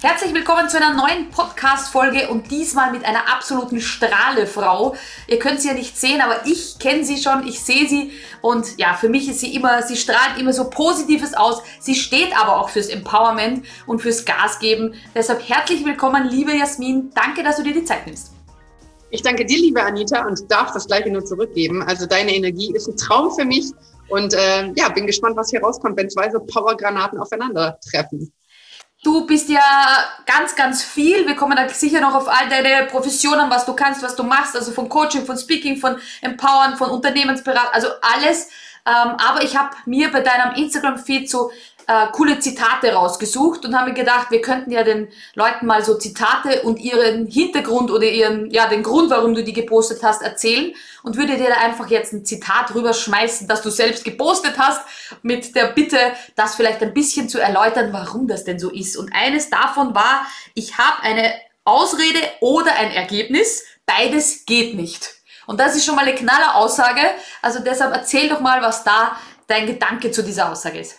Herzlich willkommen zu einer neuen Podcast-Folge und diesmal mit einer absoluten Strahlefrau. Ihr könnt sie ja nicht sehen, aber ich kenne sie schon, ich sehe sie und ja, für mich ist sie immer, sie strahlt immer so Positives aus. Sie steht aber auch fürs Empowerment und fürs Gas geben. Deshalb herzlich willkommen, liebe Jasmin. Danke, dass du dir die Zeit nimmst. Ich danke dir, liebe Anita, und darf das gleiche nur zurückgeben. Also deine Energie ist ein Traum für mich und äh, ja, bin gespannt, was hier rauskommt, wenn zwei so Powergranaten aufeinandertreffen. Du bist ja ganz, ganz viel. Wir kommen da sicher noch auf all deine Professionen, was du kannst, was du machst, also von Coaching, von Speaking, von Empowern, von Unternehmensberatung, also alles. Ähm, aber ich habe mir bei deinem Instagram-Feed so äh, coole Zitate rausgesucht und haben gedacht, wir könnten ja den Leuten mal so Zitate und ihren Hintergrund oder ihren, ja, den Grund, warum du die gepostet hast, erzählen und würde dir da einfach jetzt ein Zitat rüberschmeißen, das du selbst gepostet hast, mit der Bitte, das vielleicht ein bisschen zu erläutern, warum das denn so ist. Und eines davon war, ich habe eine Ausrede oder ein Ergebnis, beides geht nicht. Und das ist schon mal eine knaller Aussage. Also deshalb erzähl doch mal, was da dein Gedanke zu dieser Aussage ist.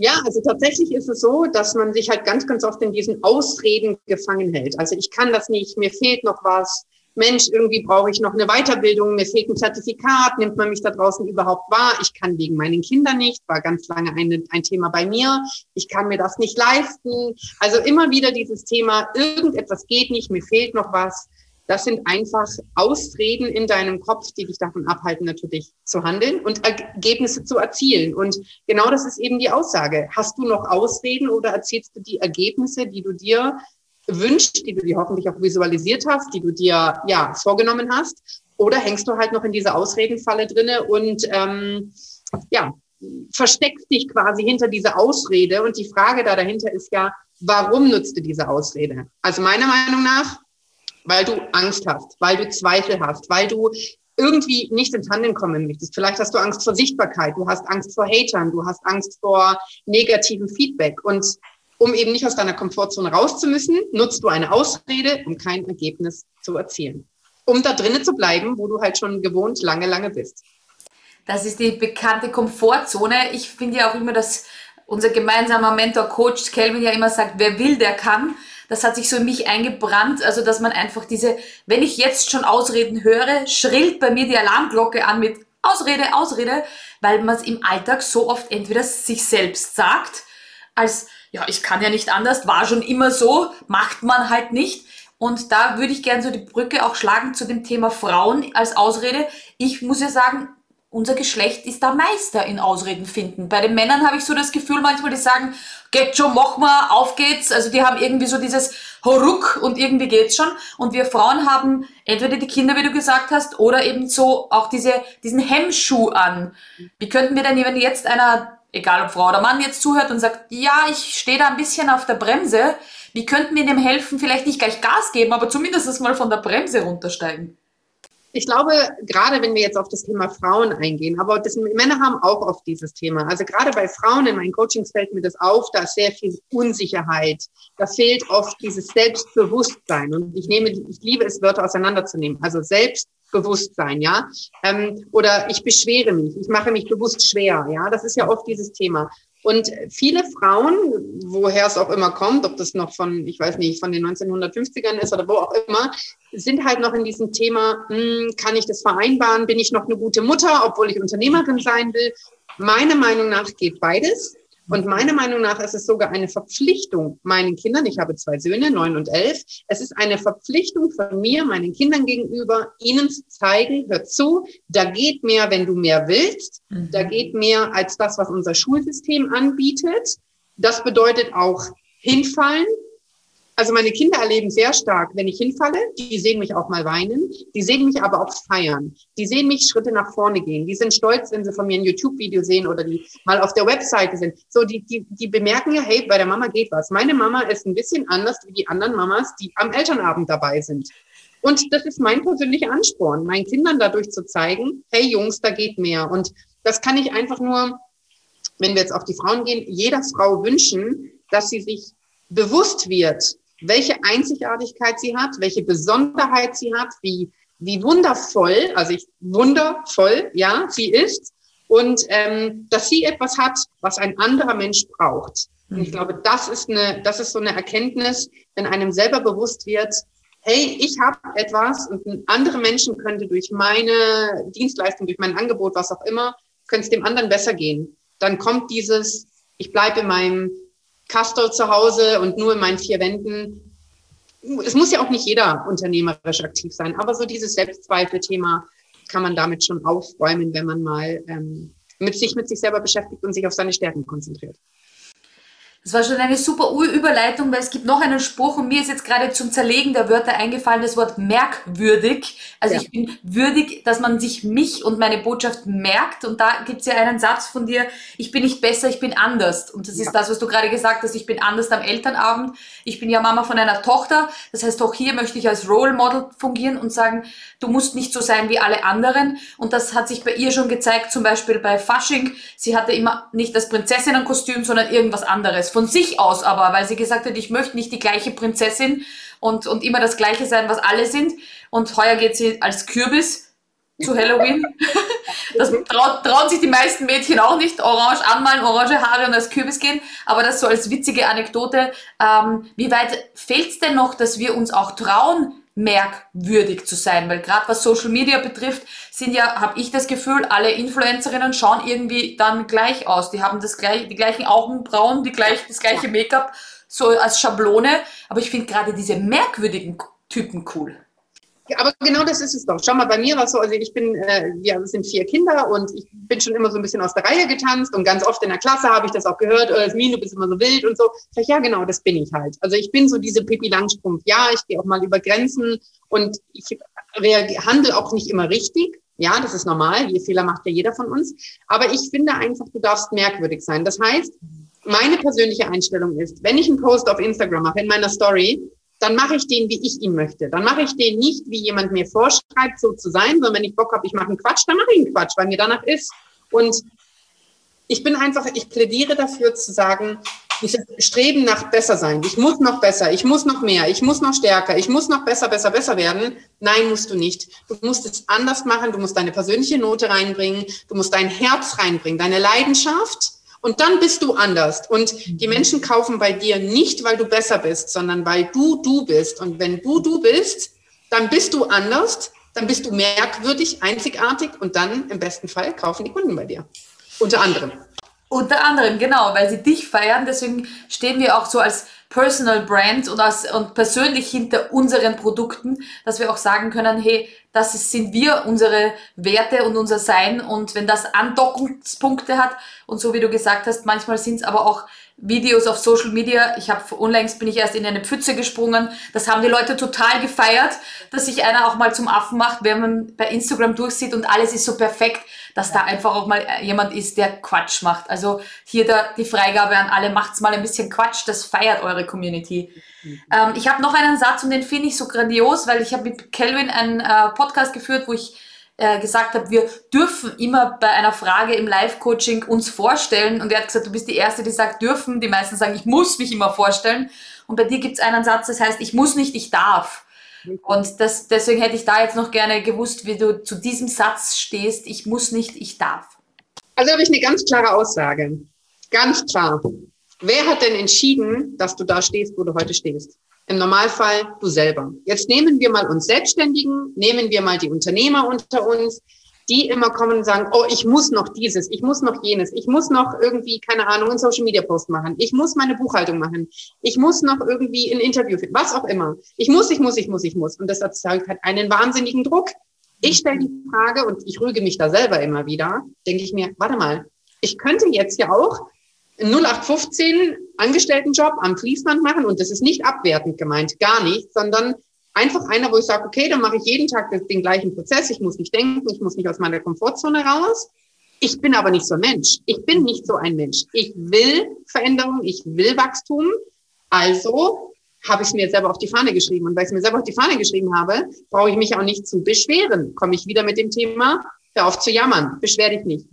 Ja, also tatsächlich ist es so, dass man sich halt ganz, ganz oft in diesen Ausreden gefangen hält. Also ich kann das nicht, mir fehlt noch was. Mensch, irgendwie brauche ich noch eine Weiterbildung, mir fehlt ein Zertifikat, nimmt man mich da draußen überhaupt wahr? Ich kann wegen meinen Kindern nicht, war ganz lange ein, ein Thema bei mir. Ich kann mir das nicht leisten. Also immer wieder dieses Thema, irgendetwas geht nicht, mir fehlt noch was. Das sind einfach Ausreden in deinem Kopf, die dich davon abhalten, natürlich zu handeln und Ergebnisse zu erzielen. Und genau das ist eben die Aussage. Hast du noch Ausreden oder erzählst du die Ergebnisse, die du dir wünschst, die du dir hoffentlich auch visualisiert hast, die du dir ja vorgenommen hast? Oder hängst du halt noch in dieser Ausredenfalle drinne und ähm, ja, versteckst dich quasi hinter dieser Ausrede? Und die Frage da dahinter ist ja, warum nutzt du diese Ausrede? Also meiner Meinung nach weil du Angst hast, weil du Zweifel hast, weil du irgendwie nicht ins Handeln kommen möchtest. Vielleicht hast du Angst vor Sichtbarkeit, du hast Angst vor Hatern, du hast Angst vor negativem Feedback. Und um eben nicht aus deiner Komfortzone raus zu müssen, nutzt du eine Ausrede, um kein Ergebnis zu erzielen. Um da drinnen zu bleiben, wo du halt schon gewohnt lange, lange bist. Das ist die bekannte Komfortzone. Ich finde ja auch immer, dass unser gemeinsamer Mentor, Coach Kelvin ja immer sagt, wer will, der kann das hat sich so in mich eingebrannt, also dass man einfach diese, wenn ich jetzt schon Ausreden höre, schrillt bei mir die Alarmglocke an mit Ausrede, Ausrede, weil man es im Alltag so oft entweder sich selbst sagt, als, ja, ich kann ja nicht anders, war schon immer so, macht man halt nicht. Und da würde ich gerne so die Brücke auch schlagen zu dem Thema Frauen als Ausrede. Ich muss ja sagen, unser Geschlecht ist da Meister in Ausreden finden. Bei den Männern habe ich so das Gefühl manchmal, die sagen, geht schon, mach mal, auf geht's. Also die haben irgendwie so dieses Horuck und irgendwie geht's schon. Und wir Frauen haben entweder die Kinder, wie du gesagt hast, oder eben so auch diese, diesen Hemmschuh an. Wie könnten wir denn, wenn jetzt einer, egal ob Frau oder Mann, jetzt zuhört und sagt, ja, ich stehe da ein bisschen auf der Bremse, wie könnten wir dem helfen, vielleicht nicht gleich Gas geben, aber zumindest mal von der Bremse runtersteigen? Ich glaube, gerade wenn wir jetzt auf das Thema Frauen eingehen, aber das, Männer haben auch oft dieses Thema. Also gerade bei Frauen in meinen Coachings fällt mir das auf, da ist sehr viel Unsicherheit. Da fehlt oft dieses Selbstbewusstsein. Und ich nehme, ich liebe es, Wörter auseinanderzunehmen. Also Selbstbewusstsein, ja. Ähm, oder ich beschwere mich, ich mache mich bewusst schwer, ja. Das ist ja oft dieses Thema. Und viele Frauen, woher es auch immer kommt, ob das noch von, ich weiß nicht, von den 1950ern ist oder wo auch immer, sind halt noch in diesem Thema, hm, kann ich das vereinbaren? Bin ich noch eine gute Mutter, obwohl ich Unternehmerin sein will? Meiner Meinung nach geht beides. Und meiner Meinung nach ist es sogar eine Verpflichtung meinen Kindern, ich habe zwei Söhne, neun und elf, es ist eine Verpflichtung von mir, meinen Kindern gegenüber, ihnen zu zeigen, hör zu, da geht mehr, wenn du mehr willst, mhm. da geht mehr als das, was unser Schulsystem anbietet. Das bedeutet auch hinfallen, also meine Kinder erleben sehr stark, wenn ich hinfalle, die sehen mich auch mal weinen, die sehen mich aber auch feiern. Die sehen mich Schritte nach vorne gehen. Die sind stolz, wenn sie von mir ein YouTube-Video sehen oder die mal auf der Webseite sind. So, die, die, die bemerken ja, hey, bei der Mama geht was. Meine Mama ist ein bisschen anders wie die anderen Mamas, die am Elternabend dabei sind. Und das ist mein persönlicher Ansporn, meinen Kindern dadurch zu zeigen, hey Jungs, da geht mehr. Und das kann ich einfach nur, wenn wir jetzt auf die Frauen gehen, jeder Frau wünschen, dass sie sich bewusst wird, welche Einzigartigkeit sie hat, welche Besonderheit sie hat, wie, wie wundervoll, also ich wundervoll, ja, sie ist und ähm, dass sie etwas hat, was ein anderer Mensch braucht. Und ich mhm. glaube, das ist eine, das ist so eine Erkenntnis, wenn einem selber bewusst wird, hey, ich habe etwas und andere Menschen könnte durch meine Dienstleistung, durch mein Angebot, was auch immer, könnte es dem anderen besser gehen. Dann kommt dieses, ich bleibe in meinem Castor zu Hause und nur in meinen vier Wänden. Es muss ja auch nicht jeder unternehmerisch aktiv sein, aber so dieses Selbstzweifel-Thema kann man damit schon aufräumen, wenn man mal ähm, mit sich mit sich selber beschäftigt und sich auf seine Stärken konzentriert. Das war schon eine super Überleitung, weil es gibt noch einen Spruch und mir ist jetzt gerade zum Zerlegen der Wörter eingefallen, das Wort merkwürdig. Also ja. ich bin würdig, dass man sich mich und meine Botschaft merkt. Und da gibt es ja einen Satz von dir, ich bin nicht besser, ich bin anders. Und das ja. ist das, was du gerade gesagt hast, ich bin anders am Elternabend. Ich bin ja Mama von einer Tochter. Das heißt, auch hier möchte ich als Role Model fungieren und sagen, du musst nicht so sein wie alle anderen. Und das hat sich bei ihr schon gezeigt, zum Beispiel bei Fasching. Sie hatte immer nicht das Prinzessinnenkostüm, sondern irgendwas anderes von sich aus aber, weil sie gesagt hat, ich möchte nicht die gleiche Prinzessin und, und immer das gleiche sein, was alle sind. Und heuer geht sie als Kürbis zu Halloween. Das traut, trauen sich die meisten Mädchen auch nicht. Orange anmalen, orange Haare und als Kürbis gehen. Aber das so als witzige Anekdote. Ähm, wie weit fehlt es denn noch, dass wir uns auch trauen, merkwürdig zu sein, weil gerade was Social Media betrifft, sind ja, habe ich das Gefühl, alle Influencerinnen schauen irgendwie dann gleich aus. Die haben das gleich, die gleichen Augenbrauen, die gleich, das gleiche Make-up, so als Schablone. Aber ich finde gerade diese merkwürdigen Typen cool aber genau das ist es doch. Schau mal, bei mir war es so, also ich bin, äh, wir sind vier Kinder und ich bin schon immer so ein bisschen aus der Reihe getanzt und ganz oft in der Klasse habe ich das auch gehört, äh, Min, du bist immer so wild und so. Sag, ja, genau, das bin ich halt. Also ich bin so diese Pippi Langstrumpf. Ja, ich gehe auch mal über Grenzen und ich handle auch nicht immer richtig. Ja, das ist normal. Je Fehler macht ja jeder von uns. Aber ich finde einfach, du darfst merkwürdig sein. Das heißt, meine persönliche Einstellung ist, wenn ich einen Post auf Instagram mache, in meiner Story, dann mache ich den, wie ich ihn möchte. Dann mache ich den nicht, wie jemand mir vorschreibt, so zu sein, sondern wenn ich Bock habe, ich mache einen Quatsch, dann mache ich einen Quatsch, weil mir danach ist. Und ich bin einfach, ich plädiere dafür zu sagen, ich streben nach besser sein. Ich muss noch besser, ich muss noch mehr, ich muss noch stärker, ich muss noch besser, besser, besser werden. Nein, musst du nicht. Du musst es anders machen, du musst deine persönliche Note reinbringen, du musst dein Herz reinbringen, deine Leidenschaft und dann bist du anders. Und die mhm. Menschen kaufen bei dir nicht, weil du besser bist, sondern weil du du bist. Und wenn du du bist, dann bist du anders, dann bist du merkwürdig, einzigartig und dann im besten Fall kaufen die Kunden bei dir. Unter anderem. Unter anderem, genau, weil sie dich feiern. Deswegen stehen wir auch so als Personal Brand und, als, und persönlich hinter unseren Produkten, dass wir auch sagen können, hey, das ist, sind wir, unsere Werte und unser Sein. Und wenn das Andockungspunkte hat, und so wie du gesagt hast, manchmal sind es aber auch Videos auf Social Media. Ich habe unlängst bin ich erst in eine Pfütze gesprungen. Das haben die Leute total gefeiert, dass sich einer auch mal zum Affen macht, wenn man bei Instagram durchsieht und alles ist so perfekt, dass da einfach auch mal jemand ist, der Quatsch macht. Also hier da die Freigabe an alle, macht's mal ein bisschen Quatsch, das feiert eure Community. Mhm. Ähm, ich habe noch einen Satz und den finde ich so grandios, weil ich habe mit Kelvin einen äh, Podcast geführt, wo ich äh, gesagt habe, wir dürfen immer bei einer Frage im Live-Coaching uns vorstellen. Und er hat gesagt, du bist die Erste, die sagt, dürfen. Die meisten sagen, ich muss mich immer vorstellen. Und bei dir gibt es einen Satz, das heißt, ich muss nicht, ich darf. Und das, deswegen hätte ich da jetzt noch gerne gewusst, wie du zu diesem Satz stehst, ich muss nicht, ich darf. Also habe ich eine ganz klare Aussage. Ganz klar. Wer hat denn entschieden, dass du da stehst, wo du heute stehst? Im Normalfall du selber. Jetzt nehmen wir mal uns Selbstständigen, nehmen wir mal die Unternehmer unter uns, die immer kommen und sagen, oh, ich muss noch dieses, ich muss noch jenes, ich muss noch irgendwie, keine Ahnung, einen Social Media Post machen, ich muss meine Buchhaltung machen, ich muss noch irgendwie ein Interview finden, was auch immer. Ich muss, ich muss, ich muss, ich muss. Und das erzeugt halt einen wahnsinnigen Druck. Ich stelle die Frage und ich rüge mich da selber immer wieder, denke ich mir, warte mal, ich könnte jetzt ja auch 0815 Angestelltenjob am Fließband machen und das ist nicht abwertend gemeint, gar nicht, sondern einfach einer, wo ich sage, okay, dann mache ich jeden Tag den gleichen Prozess, ich muss nicht denken, ich muss nicht aus meiner Komfortzone raus. Ich bin aber nicht so ein Mensch. Ich bin nicht so ein Mensch. Ich will Veränderung, ich will Wachstum. Also habe ich es mir selber auf die Fahne geschrieben. Und weil ich es mir selber auf die Fahne geschrieben habe, brauche ich mich auch nicht zu beschweren. Komme ich wieder mit dem Thema, hör auf zu jammern, beschwer dich nicht.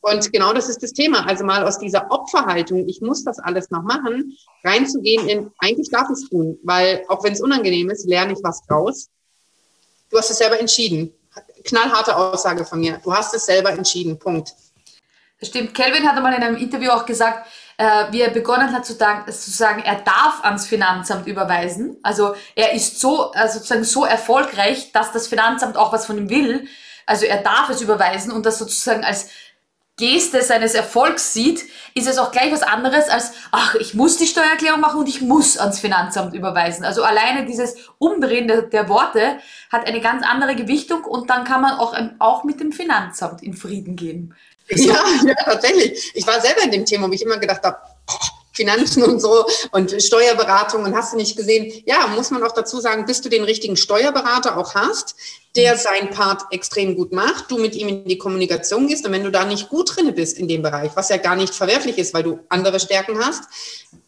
Und genau das ist das Thema. Also mal aus dieser Opferhaltung, ich muss das alles noch machen, reinzugehen in, eigentlich darf ich es tun, weil auch wenn es unangenehm ist, lerne ich was draus. Du hast es selber entschieden. Knallharte Aussage von mir. Du hast es selber entschieden. Punkt. Das stimmt. Kelvin hat einmal in einem Interview auch gesagt, äh, wie er begonnen hat zu, zu sagen, er darf ans Finanzamt überweisen. Also er ist so, also sozusagen so erfolgreich, dass das Finanzamt auch was von ihm will. Also er darf es überweisen und das sozusagen als Geste seines Erfolgs sieht, ist es auch gleich was anderes als, ach, ich muss die Steuererklärung machen und ich muss ans Finanzamt überweisen. Also alleine dieses Umdrehen der, der Worte hat eine ganz andere Gewichtung und dann kann man auch, auch mit dem Finanzamt in Frieden gehen. Ja, ja, tatsächlich. Ich war selber in dem Thema, wo ich immer gedacht habe, Finanzen und so und Steuerberatung und hast du nicht gesehen. Ja, muss man auch dazu sagen, bis du den richtigen Steuerberater auch hast, der sein Part extrem gut macht, du mit ihm in die Kommunikation gehst und wenn du da nicht gut drin bist in dem Bereich, was ja gar nicht verwerflich ist, weil du andere Stärken hast,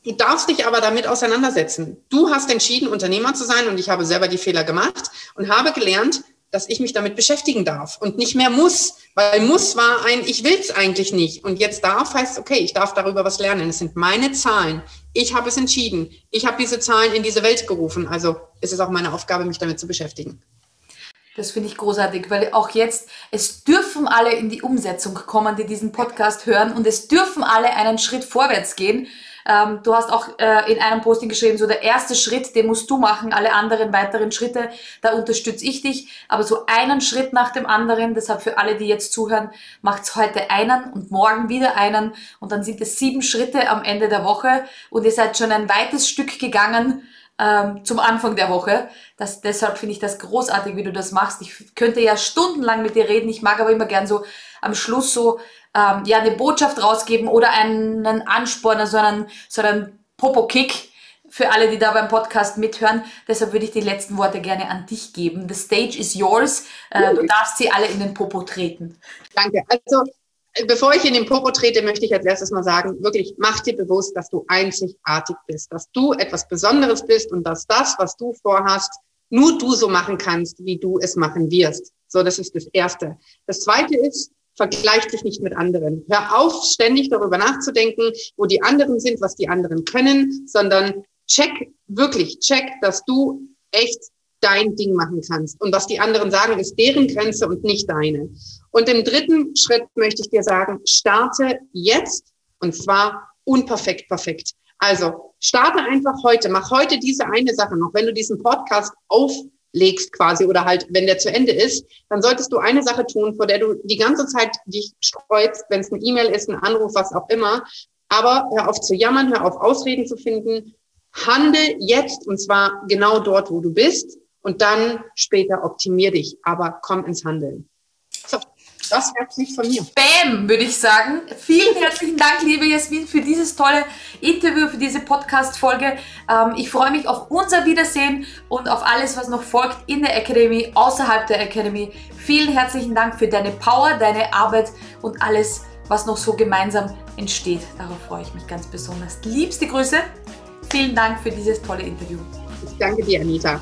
du darfst dich aber damit auseinandersetzen. Du hast entschieden, Unternehmer zu sein und ich habe selber die Fehler gemacht und habe gelernt, dass ich mich damit beschäftigen darf und nicht mehr muss, weil muss war ein, ich will es eigentlich nicht. Und jetzt darf heißt, okay, ich darf darüber was lernen. Es sind meine Zahlen. Ich habe es entschieden. Ich habe diese Zahlen in diese Welt gerufen. Also ist es auch meine Aufgabe, mich damit zu beschäftigen. Das finde ich großartig, weil auch jetzt, es dürfen alle in die Umsetzung kommen, die diesen Podcast hören und es dürfen alle einen Schritt vorwärts gehen. Ähm, du hast auch äh, in einem Posting geschrieben, so der erste Schritt, den musst du machen, alle anderen weiteren Schritte, da unterstütze ich dich. Aber so einen Schritt nach dem anderen, deshalb für alle, die jetzt zuhören, macht's heute einen und morgen wieder einen und dann sind es sieben Schritte am Ende der Woche und ihr seid schon ein weites Stück gegangen ähm, zum Anfang der Woche. Das, deshalb finde ich das großartig, wie du das machst. Ich könnte ja stundenlang mit dir reden. Ich mag aber immer gern so am Schluss so ähm, ja eine Botschaft rausgeben oder einen Ansporn, also einen, so einen Popo-Kick für alle, die da beim Podcast mithören. Deshalb würde ich die letzten Worte gerne an dich geben. The stage is yours. Äh, du darfst sie alle in den Popo treten. Danke. Also bevor ich in den Popo trete, möchte ich als erstes mal sagen, wirklich mach dir bewusst, dass du einzigartig bist, dass du etwas Besonderes bist und dass das, was du vorhast, nur du so machen kannst, wie du es machen wirst. So, das ist das Erste. Das Zweite ist, vergleich dich nicht mit anderen. Hör auf, ständig darüber nachzudenken, wo die anderen sind, was die anderen können, sondern check, wirklich check, dass du echt dein Ding machen kannst. Und was die anderen sagen, ist deren Grenze und nicht deine. Und im dritten Schritt möchte ich dir sagen, starte jetzt und zwar unperfekt perfekt. Also starte einfach heute, mach heute diese eine Sache noch. Wenn du diesen Podcast auf legst quasi oder halt, wenn der zu Ende ist, dann solltest du eine Sache tun, vor der du die ganze Zeit dich streust, wenn es eine E-Mail ist, ein Anruf, was auch immer. Aber hör auf zu jammern, hör auf Ausreden zu finden. Handel jetzt und zwar genau dort, wo du bist und dann später optimier dich, aber komm ins Handeln. Das herzlich von mir. Bam, würde ich sagen. Vielen herzlichen Dank, liebe Jasmin, für dieses tolle Interview, für diese Podcast-Folge. Ähm, ich freue mich auf unser Wiedersehen und auf alles, was noch folgt in der Academy, außerhalb der Academy. Vielen herzlichen Dank für deine Power, deine Arbeit und alles, was noch so gemeinsam entsteht. Darauf freue ich mich ganz besonders. Liebste Grüße. Vielen Dank für dieses tolle Interview. Ich danke dir, Anita.